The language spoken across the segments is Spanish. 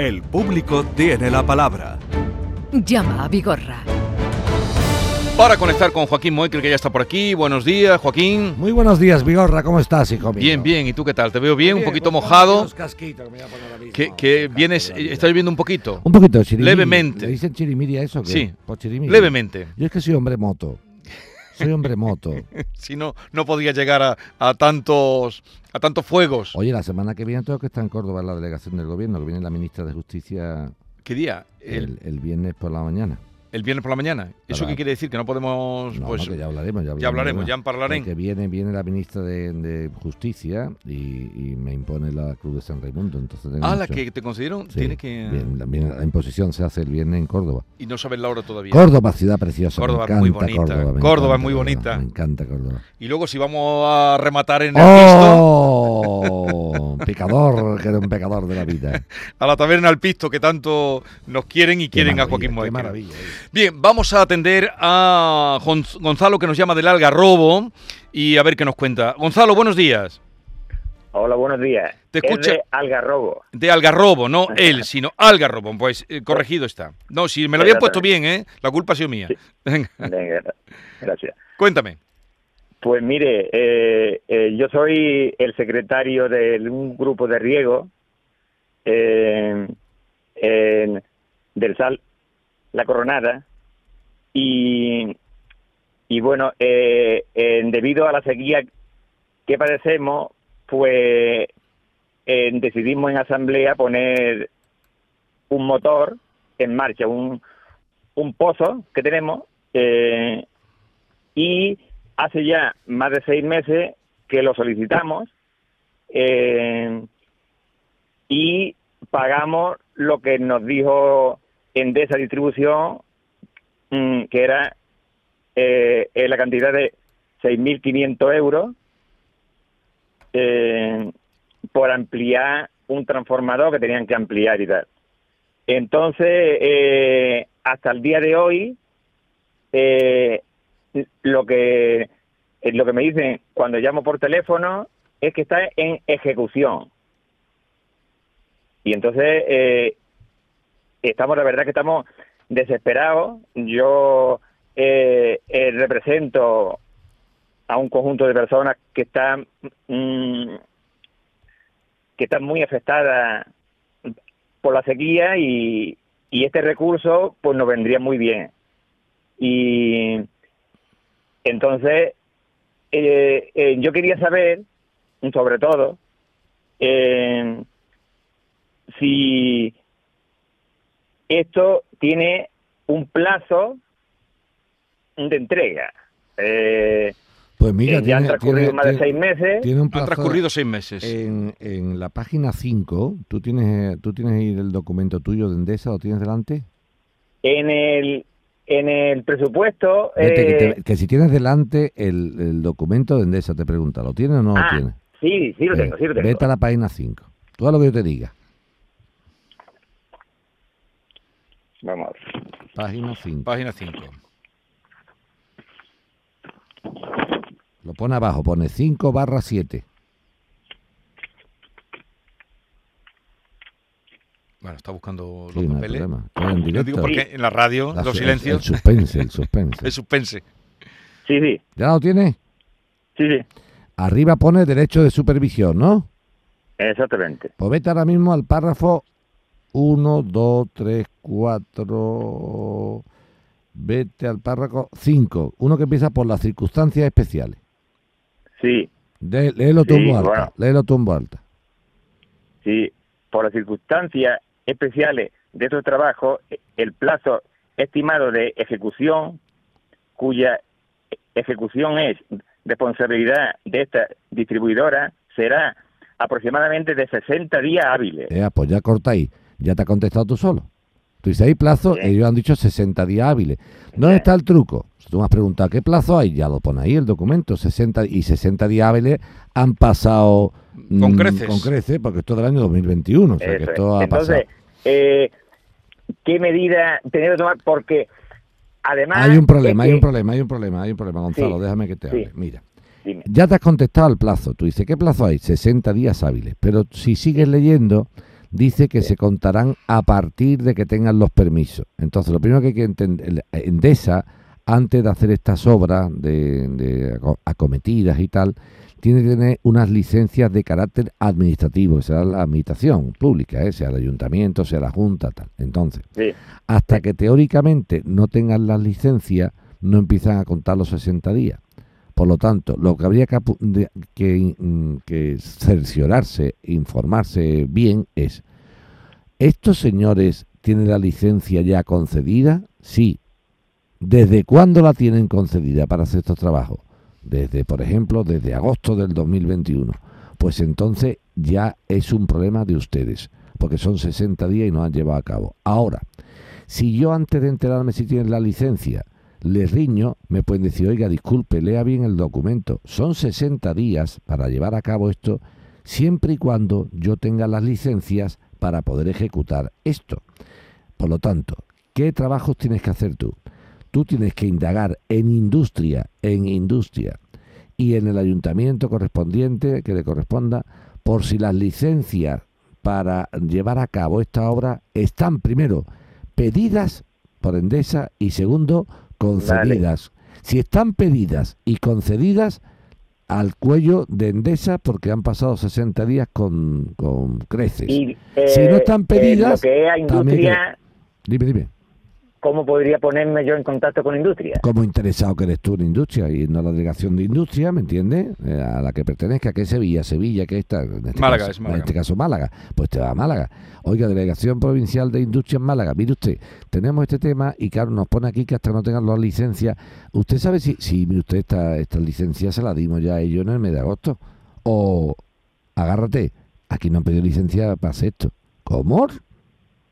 El público tiene la palabra. Llama a Vigorra. Para conectar con Joaquín Moicre, que ya está por aquí. Buenos días, Joaquín. Muy buenos días, Vigorra. ¿Cómo estás, hijo mío? Bien, bien. ¿Y tú qué tal? Te veo bien, un poquito pues, mojado. unos casquitos que me voy a poner ahora mismo. Unos vienes, estás lloviendo un poquito. Un poquito, chirimiri. Levemente. ¿Le dicen chirimiri a eso? o qué? Sí. Por chirimiri. Levemente. Yo es que soy hombre moto. Soy hombre moto. Si no, no podía llegar a, a tantos a tantos fuegos. Oye, la semana que viene tengo que estar en Córdoba en la delegación del gobierno, que viene la ministra de Justicia ¿Qué día? El, el, el viernes por la mañana. El viernes por la mañana. ¿Eso qué quiere decir? Que no podemos. No, pues, no, que ya hablaremos, ya hablaremos. ya hablaremos, ya en. Que viene, viene la ministra de, de Justicia y, y me impone la Cruz de San Raimundo. Entonces tengo Ah, la que te concedieron, Sí, tiene que. bien, la, bien, la imposición se hace el viernes en Córdoba. Y no sabes la hora todavía. Córdoba, ciudad preciosa. Córdoba es muy bonita. Córdoba, es muy bonita. Me encanta Córdoba. Y luego, si vamos a rematar en el ¡Oh! Pecador, que era un pecador de la vida. a la taberna al pisto, que tanto nos quieren y Qué quieren a Joaquín Qué Moicre. maravilla. oye. Bien, vamos a atender a Gon- Gonzalo que nos llama del Algarrobo y a ver qué nos cuenta. Gonzalo, buenos días. Hola, buenos días. Te Es escucha- de Algarrobo. De Algarrobo, no él, sino Algarrobo. Pues eh, corregido está. No, si me lo habían puesto bien, ¿eh? La culpa ha sido mía. Sí. Venga, Venga, gracias. cuéntame. Pues mire, eh, eh, yo soy el secretario de un grupo de riego eh, en- del SAL La Coronada y, bueno, eh, debido a la sequía que padecemos, pues decidimos en asamblea poner un motor en marcha, un, un pozo que tenemos y hace ya más de seis meses que lo solicitamos eh, y pagamos lo que nos dijo Endesa Distribución, mm, que era eh, la cantidad de 6.500 euros eh, por ampliar un transformador que tenían que ampliar y tal. Entonces, eh, hasta el día de hoy, lo que eh, lo que me dicen cuando llamo por teléfono es que está en ejecución. Y entonces eh, estamos, la verdad que estamos desesperados. Yo eh, eh, represento a un conjunto de personas que están mm, que están muy afectadas por la sequía y, y este recurso pues nos vendría muy bien. Y entonces eh, eh, yo quería saber, sobre todo, eh, si esto tiene un plazo de entrega. Eh, Pues mira, que ya han tiene, transcurrido tiene- más de tiene- seis meses. tiene un Han plazo transcurrido seis meses. En, en la página 5, ¿tú tienes, ¿tú tienes ahí el documento tuyo de Endesa? ¿Lo tienes delante? En el en el presupuesto Vete, que, eh, te- que si tienes delante el, el documento de Endesa, te pregunta, ¿lo tienes o no ah, lo tienes? sí, sí lo tengo, sí lo Eh, tengo. Vete a la página 5. Tú haz lo que yo te diga. Vamos a ver. Página 5. Página 5. Lo pone abajo, pone 5 barra 7. Bueno, está buscando los Sí, no hay papeles. problema. Estoy en Yo directo. digo porque en la radio, La los silencios, El, suspense, el suspense. el suspense. Sí, sí, ¿Ya lo tienes? sí, sí, Arriba pone derecho de supervisión, ¿no? exactamente. Pues vete ahora mismo al párrafo 1, 2, 3, 4. Vete al párrafo 5. Uno que empieza por las circunstancias especiales. Sí, De- léelo Sí, alta. bueno. Léelo tú en voz alta. sí. Por las circunstancias especiales de estos trabajos, el plazo estimado de ejecución, cuya ejecución es responsabilidad de esta distribuidora, será aproximadamente de 60 días hábiles. Eh, pues ya corta ahí. Ya te ha contestado tú solo. Tú dices, hay plazo, Sí. ellos han dicho 60 días hábiles. ¿Dónde Sí. está el truco? Si tú me has preguntado qué plazo hay, ya lo pone ahí el documento. 60 y 60 días hábiles han pasado Con mm, creces. Con creces, porque esto es del año 2021. O sea, que es. esto ha Entonces, pasado. Eh, ¿qué medida tener que tomar? Porque además... Hay un problema, hay un problema, hay un problema, hay un problema, Gonzalo. Sí, Déjame que te sí. hable. Mira, Dime. ya te has contestado al plazo. Tú dices, ¿qué plazo hay? 60 días hábiles. Pero si sigues leyendo, dice que se contarán a partir de que tengan los permisos. Entonces, lo primero que hay que entender, Endesa, antes de hacer estas obras de, de aco- acometidas y tal, tiene que tener unas licencias de carácter administrativo, que será la administración pública, ¿eh? sea el ayuntamiento, sea la junta, tal. Entonces, Sí. hasta que teóricamente no tengan las licencias, no empiezan a contar los 60 días. Por lo tanto, lo que habría que, que, que cerciorarse, informarse bien es, ¿estos señores tienen la licencia ya concedida? Sí. ¿Desde cuándo la tienen concedida para hacer estos trabajos? Desde, por ejemplo, desde agosto del 2021. Pues entonces ya es un problema de ustedes, porque son 60 días y no han llevado a cabo. Ahora, si yo antes de enterarme si tienen la licencia les riño, me pueden decir, oiga, disculpe, lea bien el documento. Son 60 días para llevar a cabo esto, siempre y cuando yo tenga las licencias para poder ejecutar esto. Por lo tanto, ¿qué trabajos tienes que hacer tú? Tú tienes que indagar en industria, en industria, y en el ayuntamiento correspondiente que le corresponda, por si las licencias para llevar a cabo esta obra están primero pedidas por Endesa y segundo concedidas. Si están pedidas y concedidas al cuello de Endesa porque han pasado 60 días con, con creces. Y, Si no eh, están en pedidas, lo que es también Dime, dime. ¿Cómo podría ponerme yo en contacto con industria? Como interesado que eres tú en industria y no la delegación de industria, ¿me entiendes? Eh, a la que pertenezca, que es Sevilla, Sevilla, que está, en este, Málaga, caso, es Málaga. en este caso Málaga, pues te va a Málaga. Oiga, Delegación Provincial de Industria en Málaga, mire usted, tenemos este tema y claro, nos pone aquí que hasta no tengan las licencias. ¿Usted sabe si, si mire usted, esta, esta licencia se la dimos ya a ellos en el mes de agosto? O, agárrate, aquí no han pedido licencia para hacer esto. ¿Cómo?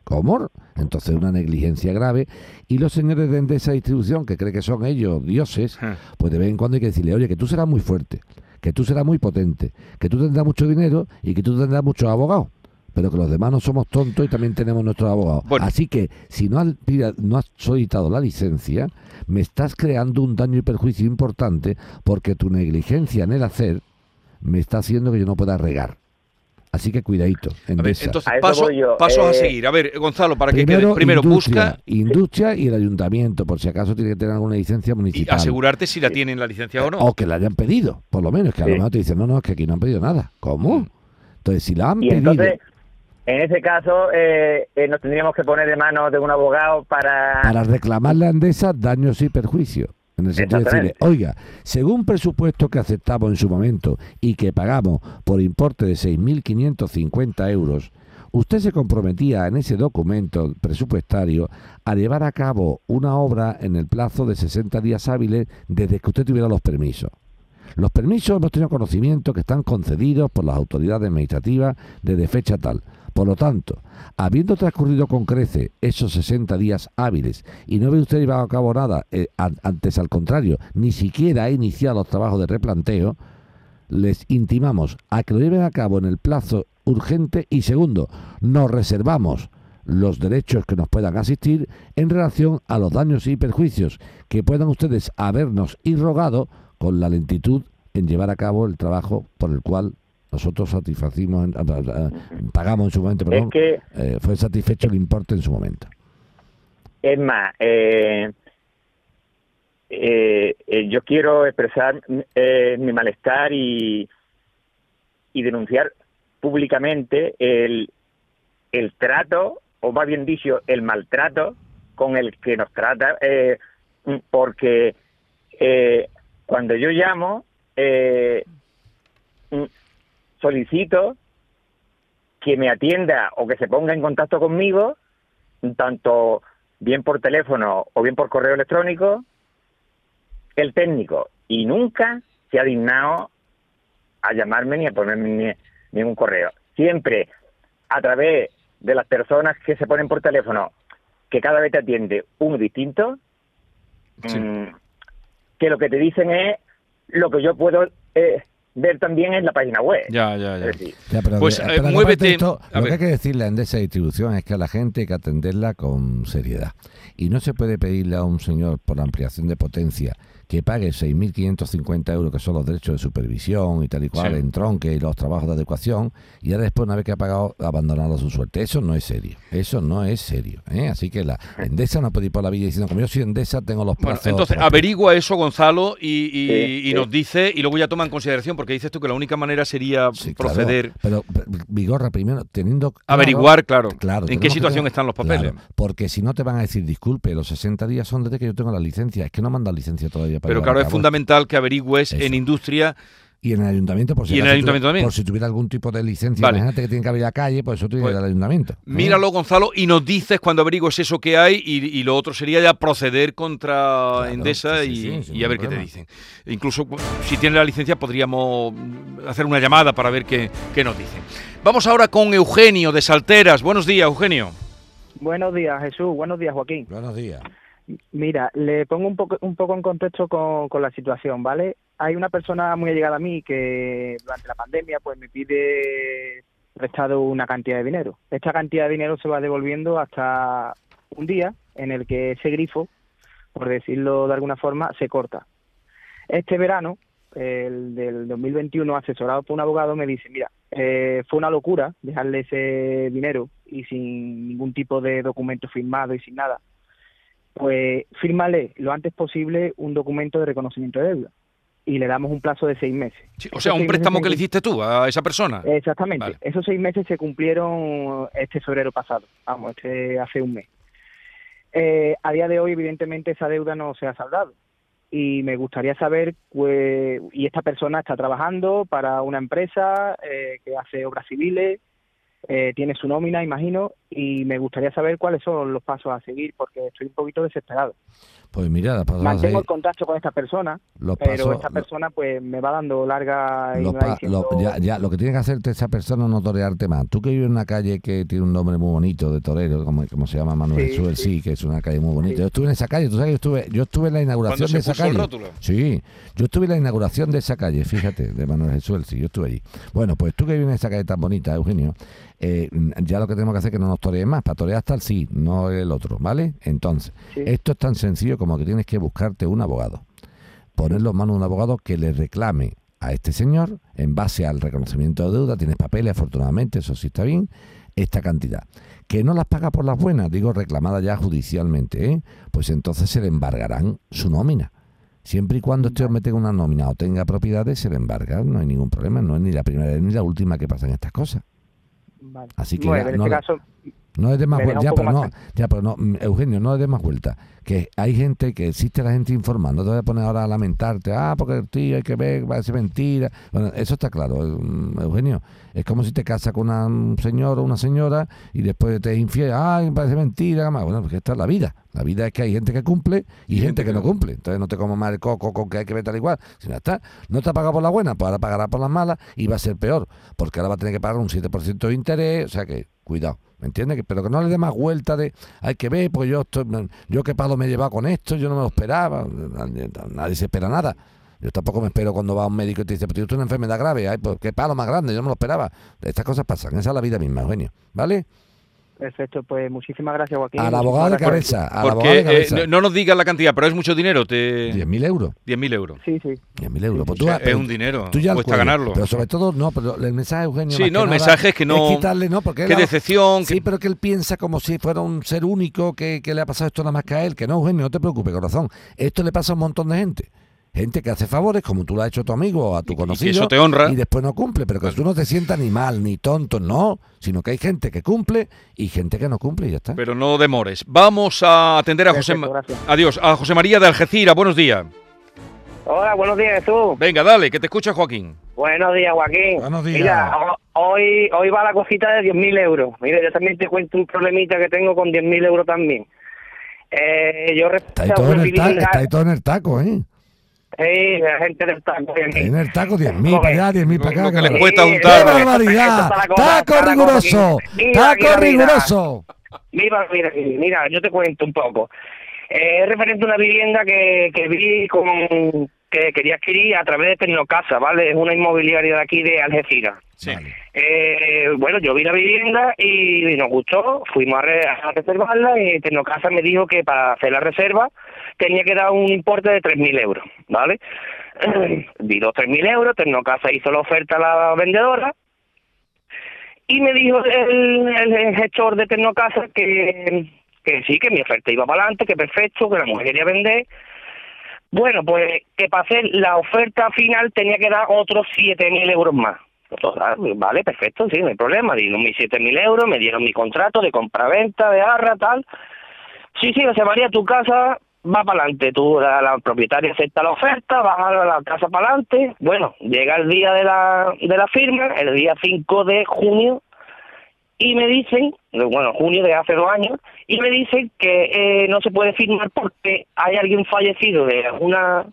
¿Cómo? Entonces una negligencia grave. Y los señores de Endesa Distribución, que creen que son ellos dioses, Ah. pues de vez en cuando hay que decirle, oye, que tú serás muy fuerte, que tú serás muy potente, que tú tendrás mucho dinero y que tú tendrás muchos abogados. Pero que los demás no somos tontos y también tenemos nuestros abogados. Bueno. Así que si no has, pida- no has solicitado la licencia, me estás creando un daño y perjuicio importante porque tu negligencia en el hacer me está haciendo que yo no pueda regar. Así que cuidadito. A ver, Endesa. entonces, A paso- yo. pasos a Eh, seguir. A ver, Gonzalo, para que primero, quede. Primero, industria, busca industria y el ayuntamiento, por si acaso tiene que tener alguna licencia y municipal. asegurarte si la tienen la licencia o no. O que la hayan pedido, por lo menos, que a Sí. lo mejor te dicen, no, no, es que aquí no han pedido nada. ¿Cómo? Mm. Entonces, si la han Y pedido, entonces, en ese caso, eh, eh, nos tendríamos que poner de manos de un abogado para... para reclamarle a Endesa daños y perjuicios. En el sentido de decirle, oiga, según presupuesto que aceptamos en su momento y que pagamos por importe de 6.550 euros, usted se comprometía en ese documento presupuestario a llevar a cabo una obra en el plazo de 60 días hábiles desde que usted tuviera los permisos. Los permisos hemos tenido conocimiento que están concedidos por las autoridades administrativas desde fecha tal. Por lo tanto, habiendo transcurrido con crece esos 60 días hábiles y no ve usted llevado a cabo nada, eh, an- antes al contrario, ni siquiera ha iniciado los trabajos de replanteo, les intimamos a que lo lleven a cabo en el plazo urgente y segundo, nos reservamos los derechos que nos puedan asistir en relación a los daños y perjuicios que puedan ustedes habernos irrogado con la lentitud en llevar a cabo el trabajo por el cual nosotros satisfacimos, pagamos en su momento, perdón, Es que, eh, fue satisfecho el importe en su momento. es más, eh, eh, eh, yo quiero expresar mi malestar y, y denunciar públicamente el, el trato, o más bien dicho, el maltrato con el que nos trata, eh, porque eh, cuando yo llamo, eh, solicito que me atienda o que se ponga en contacto conmigo, tanto bien por teléfono o bien por correo electrónico, el técnico. Y nunca se ha dignado a llamarme ni a ponerme ni, ningún correo. Siempre a través de las personas que se ponen por teléfono, que cada vez te atiende uno distinto, Sí. mm, que lo que te dicen es lo que yo puedo eh, ver también en la página web. Ya, ya, ya. Es decir, Ya, pero, Pues, eh, eh, pero aparte muévete- de esto, a lo ver. que hay que decirle a Endesa Distribución es que a la gente hay que atenderla con seriedad. Y no se puede pedirle a un señor por ampliación de potencia que pague 6.550 euros, que son los derechos de supervisión y tal y cual, Sí. en tronque y los trabajos de adecuación, y ahora después, una vez que ha pagado, abandonarlo a su suerte. Eso no es serio. Eso no es serio. ¿eh? Así que la Endesa no puede ir por la vida diciendo, como yo soy Endesa, tengo los Bueno, plazos. entonces propios". averigua eso, Gonzalo, y, y- Sí, y sí. nos dice, y luego ya toma en consideración, porque dices tú que la única manera sería Sí, proceder, Pero, pero, Vigorra, primero, teniendo. claro- averiguar, claro, Claro, en qué situación tener- están los papeles. Claro, porque si no te van a decir, disculpe, los 60 días son desde que yo tengo la licencia. Es que no mandan licencia todavía para Pero claro, es cabo. fundamental que averigües Eso. en industria Y en el ayuntamiento, por si, Y en el ayuntamiento tuviera- también. por si tuviera algún tipo de licencia. Vale. Imagínate que tiene que haber a calle, pues eso tiene Pues, que ir al ayuntamiento. Míralo, Gonzalo, y nos dices cuando averigües eso que hay y, y lo otro sería ya proceder contra Claro, Endesa sí, y, sí, sin y a ver qué te dicen. Incluso si tiene la licencia podríamos hacer una llamada para ver qué, qué nos dicen. Vamos ahora con Eugenio de Salteras. Buenos días, Eugenio. Buenos días, Jesús. Buenos días, Joaquín. Buenos días. Mira, le pongo un poco, un poco en contexto con, con la situación, ¿vale? Hay una persona muy allegada a mí que durante la pandemia pues me pide prestado una cantidad de dinero. Esta cantidad de dinero se va devolviendo hasta un día en el que ese grifo, por decirlo de alguna forma, se corta. Este verano, el del 2021, asesorado por un abogado, me dice, mira, eh, fue una locura dejarle ese dinero y sin ningún tipo de documento firmado y sin nada pues fírmale lo antes posible un documento de reconocimiento de deuda y le damos un plazo de seis meses. Sí, o Esos sea, un préstamo que le hiciste tú a esa persona. Exactamente. Vale. Esos seis meses se cumplieron este febrero pasado, vamos, este hace un mes. Eh, a día de hoy, evidentemente, esa deuda no se ha saldado. Y me gustaría saber, pues, y esta persona está trabajando para una empresa eh, que hace obras civiles, eh, tiene su nómina, imagino, y me gustaría saber cuáles son los pasos a seguir, porque estoy un poquito desesperado. Pues mira, las Mantengo el contacto con esta persona, los pero pasos- esta persona pues me va dando larga y Lo, me va pa- diciendo... lo- ya, ya, lo que tiene que hacerte esa persona es no torearte más. Tú que vives en una calle que tiene un nombre muy bonito de torero, como, como se llama Manuel Sí, sí. sí, que es una calle muy bonita. Sí. Yo estuve en esa calle, tú sabes que yo estuve, yo estuve en la Cuando inauguración se de esa puso el calle. rótulo. Sí, yo estuve en la inauguración de esa calle, fíjate, de Manuel Jesús, sí, yo estuve allí. Bueno, pues tú que vives en esa calle tan bonita, Eugenio, eh, ya lo que tenemos que hacer es que no nos torees más, para torear hasta el sí, no el otro, ¿vale? Entonces, Sí. esto es tan sencillo como que tienes que buscarte un abogado, ponerlo en manos de un abogado que le reclame a este señor, en base al reconocimiento de deuda, tienes papeles, afortunadamente, eso sí está bien, esta cantidad. Que no las paga por las buenas, digo reclamada ya judicialmente, ¿eh? pues entonces se le embargarán su nómina. Siempre y cuando este hombre tenga una nómina o tenga propiedades, se le embarga, no hay ningún problema, no es ni la primera ni la última que pasan estas cosas. Vale. Así que Bueno, en no este caso, No es de más vuelta, ya, pero no, ya, pero no, mm, Eugenio, no es de más vuelta. Que hay gente, que existe la gente informando, no te voy a poner ahora a lamentarte, ah, porque el tío hay que ver, parece mentira. Bueno, eso está claro, mm, Eugenio. Es como si te casas con una- un señor o una señora y después te infiel, ay, parece mentira. Bueno, porque esta es la vida. La vida es que hay gente que cumple y, gente que no cumple. Entonces no te comas más el coco con que hay que ver tal igual. Si no está, no te ha pagado por la buena, pues ahora pagará por las malas y va a ser peor, porque ahora va a tener que pagar un 7% de interés, o sea que, cuidado. ¿Me entiendes? Pero que no le dé más vuelta de hay que ver, porque yo estoy, yo qué palo me he llevado con esto, yo no me lo esperaba, nadie, se espera nada. Yo tampoco me espero cuando va un médico y te dice, pero tú una enfermedad grave, ay, pues qué palo más grande, yo no me lo esperaba. Estas cosas pasan, esa es la vida misma, Eugenio. ¿Vale? Perfecto, pues muchísimas gracias, Joaquín. Al muchísimas abogado de cabeza, al abogado Porque de eh, cabeza. no, no nos digas la cantidad, pero es mucho dinero, te... 10.000 euros. 10.000 euros. Sí, sí. 10.000 euros. Pues O tú, sea, pero es un dinero, tú ya cuesta cuello. ganarlo. Pero sobre todo, no, pero el mensaje, Eugenio. Sí, no, que el nada mensaje es que no- quitarle, no, porque Qué él- decepción. Sí, que- pero que él piensa como si fuera un ser único que, que le ha pasado esto nada más que a él. Que no, Eugenio, no te preocupes, corazón. Esto le pasa a un montón de gente. Gente que hace favores, como tú lo has hecho a tu amigo o a tu Y- y conocido. eso te honra. Y después no cumple. Pero que tú no te sientas ni mal, ni tonto, no. Sino que hay gente que cumple y gente que no cumple y ya está. Pero no demores. Vamos a atender a José... Perfecto, gracias. Adiós, a José María de Algeciras. Buenos días. Hola, buenos días, Jesús. Venga, dale, que te escucha Joaquín. Buenos días, Joaquín. Buenos días. Mira, ho- hoy, hoy va la cosita de 10.000 euros. Mira, yo también te cuento un problemita que tengo con 10.000 euros también. Eh, yo Está ahí, todo en el ta- está ahí todo en el taco, ¿eh? Sí, la gente del taco. En el taco, 10.000 para allá, 10.000 para acá. Lo que le cuesta Sí, juntar. ¡Qué barbaridad! ¡Taco riguroso! ¡Taco mira, mira. riguroso! Mira, mira, mira, yo te cuento un poco. Eh, Es referente a una vivienda que, que vi con, que quería adquirir a través de Tecnocasa, ¿vale? Es una inmobiliaria de aquí de Algeciras. Sí. Eh, bueno, yo vi la vivienda y nos gustó, fuimos a, re- a reservarla y Tecnocasa me dijo que para hacer la reserva tenía que dar un importe de 3.000 euros, ¿vale? Di los 3.000 euros, Tecnocasa hizo la oferta a la vendedora y me dijo el, el gestor de Tecnocasa que, que sí, que mi oferta iba para adelante, que perfecto, que la mujer quería vender. Bueno, pues que para hacer la oferta final tenía que dar otros 7.000 euros más. Total, vale, perfecto, sí, no hay problema. Dieron mis 7.000 euros, me dieron mi contrato de compraventa, de arra, tal. Sí, sí, José María, tu casa va para adelante. Tú, la, propietaria acepta la oferta, vas a la casa para adelante. Bueno, llega el día de la, de la firma, el día 5 de junio, y me dicen, bueno, junio de hace dos años, y me dicen que eh, no se puede firmar porque hay alguien fallecido de una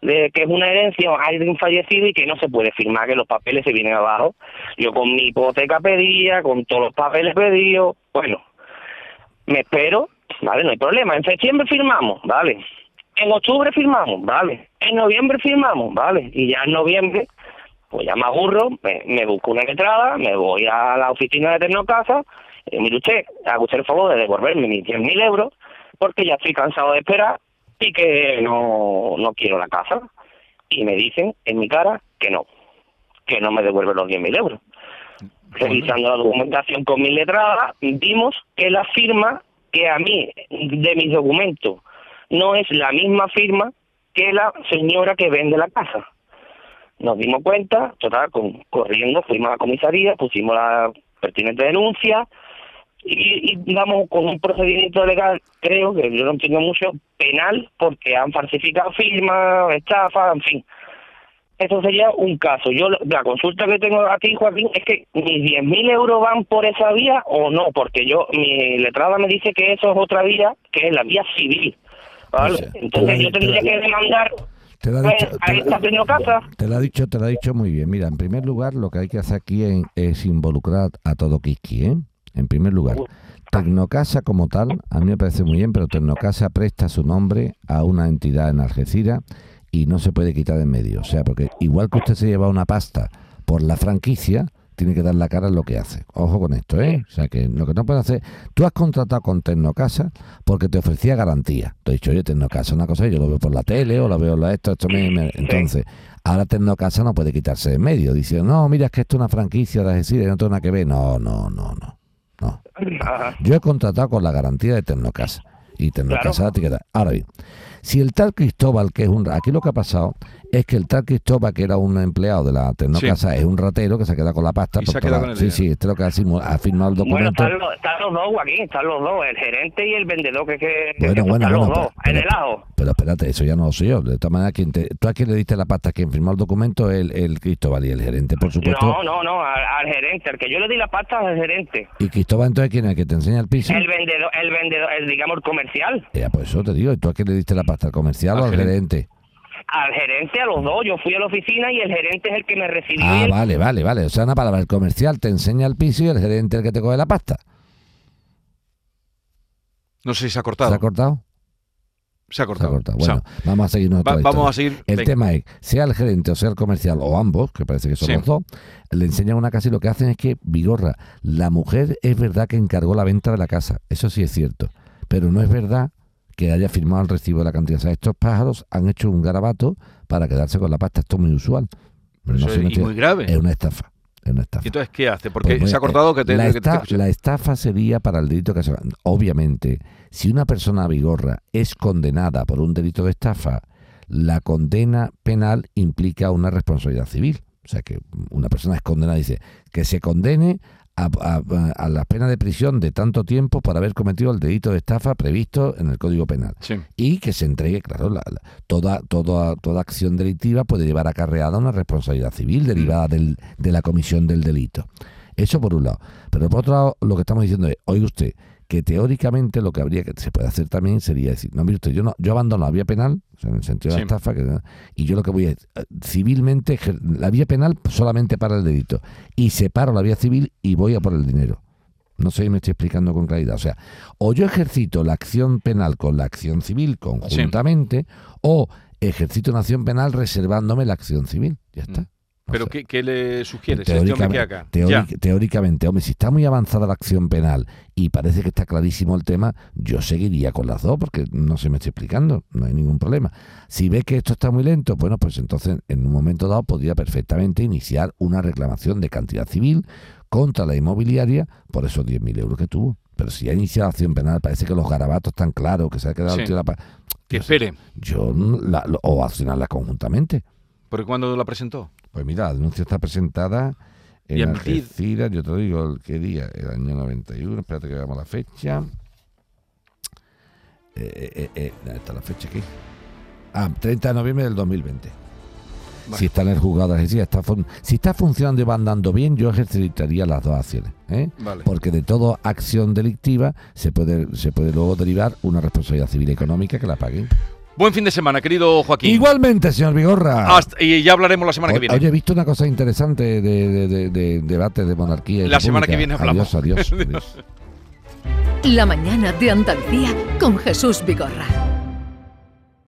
de que es una herencia hay alguien fallecido y que no se puede firmar, que los papeles se vienen abajo. Yo con mi hipoteca pedía, con todos los papeles pedidos, bueno, me espero, vale, no hay problema. En septiembre firmamos, vale. En octubre firmamos, vale. En noviembre firmamos, vale. Y ya en noviembre, pues ya me aburro, me, me busco una letrada, me voy a la oficina de Tecnocasa, y mire usted, haga usted el favor de devolverme mis 10.000 euros, porque ya estoy cansado de esperar y que no, no quiero la casa. Y me dicen en mi cara que no, que no me devuelven los 10.000 euros. Revisando la documentación con mi letrada, vimos que la firma que a mí, de mis documentos, no es la misma firma que la señora que vende la casa. Nos dimos cuenta, total, con- corriendo, fuimos a la comisaría, pusimos la pertinente denuncia y, y vamos con un procedimiento legal, creo que yo no entiendo mucho, penal, porque han falsificado firmas, estafa, en fin. Eso sería un caso. Yo la consulta que tengo aquí, Joaquín, es que mis 10.000 euros van por esa vía o no, porque yo mi letrada me dice que eso es otra vía, que es la vía civil. ¿vale? O sea, Entonces yo tendría te- que demandar Te lo ha pues, te. Te lo ha dicho, te lo ha dicho muy bien. Mira, en primer lugar, lo que hay que hacer aquí es involucrar a todo Kiski, ¿eh? En primer lugar, Tecnocasa como tal, a mí me parece muy bien, pero Tecnocasa presta su nombre a una entidad en Algeciras y no se puede quitar de en medio. O sea, porque igual que usted se lleva una pasta por la franquicia, tiene que dar la cara en lo que hace. Ojo con esto, ¿eh? O sea, que lo que no puede hacer... Tú has contratado con Tecnocasa porque te ofrecía garantía. Te he dicho, oye, Tecnocasa, una cosa, yo lo veo por la tele o lo veo la esto, esto me... me- Entonces, ahora Tecnocasa no puede quitarse de en medio. Dice, no, mira, es que esto es una franquicia de Algeciras no tiene nada que ver. No, no, no, no. no. Yo he contratado con la garantía de Tecnocasa. Y Tecnocasa la etiqueta. Ahora bien, si el tal Cristóbal, que es un... Aquí lo que ha pasado es que el tal Cristóbal, que era un empleado de la Tecnocasa, es un ratero que se queda con la pasta. Y se ha quedado toda- con el Sí, sí, este es lo que ha, firmado el Bueno, documento. están los, están los dos, Joaquín, están los dos, el gerente y el vendedor, que, que, que Bueno, bueno, están bueno, los dos, pero- en el ajo. Pero espérate, eso ya no lo sé yo. De todas maneras, quien te- tú a quién le diste la pasta, quien firmó el documento es el, el Cristóbal y el gerente, por supuesto. No, no, no, al, al gerente, al que yo le di la pasta al gerente. ¿Y Cristóbal entonces quién es el que te enseña el piso? El vendedor, el vendedor, el digamos el comercial. Ya, pues eso te digo. ¿Y tú a quién le diste la pasta? ¿Al comercial o Al al gerente? Al gerente, a los dos, yo fui a la oficina y el gerente es el que me recibió. Ah, el- vale, vale, vale. O sea, una palabra, el comercial te enseña el piso y el gerente es el que te coge la pasta. No sé si se ha ¿Se cortado. ha cortado? Se ha Se cortado. ha cortado. Se ha- Bueno, vamos a seguir Va- vamos a seguir. El Venga. tema es, sea el gerente o sea el comercial, o ambos, que parece que son Sí. los dos, le enseñan una casa y lo que hacen es que, Vigorra, la mujer es verdad que encargó la venta de la casa, eso sí es cierto, pero no es verdad que haya firmado el recibo de la cantidad. O sea, estos pájaros han hecho un garabato para quedarse con la pasta, esto es muy usual. Pero no Eso es muy grave. es una estafa, es una estafa. ¿Y entonces qué hace? Porque Pues, se ha eh, cortado que te, la, que esta- la estafa sería para el delito que se Obviamente, si una persona vigorra es condenada por un delito de estafa, la condena penal implica una responsabilidad civil. O sea, que una persona es condenada, dice, que se condene a, a- a la pena de prisión de tanto tiempo por haber cometido el delito de estafa previsto en el Código Penal Sí. y que se entregue, claro, la- la- toda, toda, toda acción delictiva puede llevar acarreada una responsabilidad civil derivada del- de la comisión del delito. Eso por un lado. Pero por otro lado, lo que estamos diciendo es, oiga usted, que teóricamente lo que habría que se puede hacer también sería decir, no, mire usted, yo no, yo abandono la vía penal, sea, en el sentido de la estafa, que- y yo lo que voy es, eh, civilmente, la vía penal solamente para el delito, y separo la vía civil y voy a por el dinero. No sé si me estoy explicando con claridad. O sea, o yo ejercito la acción penal con la acción civil conjuntamente, o ejercito una acción penal reservándome la acción civil. Ya está. Mm. ¿Pero qué, qué le sugieres? Este hombre que Teóricamente, haga. teóric- Ya. teóricamente, hombre, si está muy avanzada la acción penal y parece que está clarísimo el tema, yo seguiría con las dos porque no se me está explicando, no hay ningún problema. Si ve que esto está muy lento, bueno, pues entonces en un momento dado podría perfectamente iniciar una reclamación de cantidad civil contra la inmobiliaria por esos 10.000 euros que tuvo. Pero si ha iniciado acción penal, parece que los garabatos están claros, que se ha quedado Sí. el tío la Que espere. Yo, la- o accionarla conjuntamente. ¿Porque cuándo la presentó? Pues mira, la denuncia está presentada en admitida. Algeciras, yo te digo el qué día, el año 91, espérate que veamos la fecha. Eh, eh, eh, eh, ¿dónde está la fecha aquí? Ah, 30 de noviembre del 2020. Vale. Si está en el juzgado de Algeciras, está si está funcionando y va andando bien, yo ejercitaría las dos acciones. ¿eh? Vale. Porque de toda acción delictiva se puede, se puede luego derivar una responsabilidad civil y económica que la paguen. Buen fin de semana, querido Joaquín. Igualmente, señor Vigorra. Hasta- y ya hablaremos la semana que viene. Oye, he visto una cosa interesante de, de, de- de debate de monarquía. y La semana que viene hablamos. Adiós, adiós. adiós. La mañana de Andalucía con Jesús Vigorra.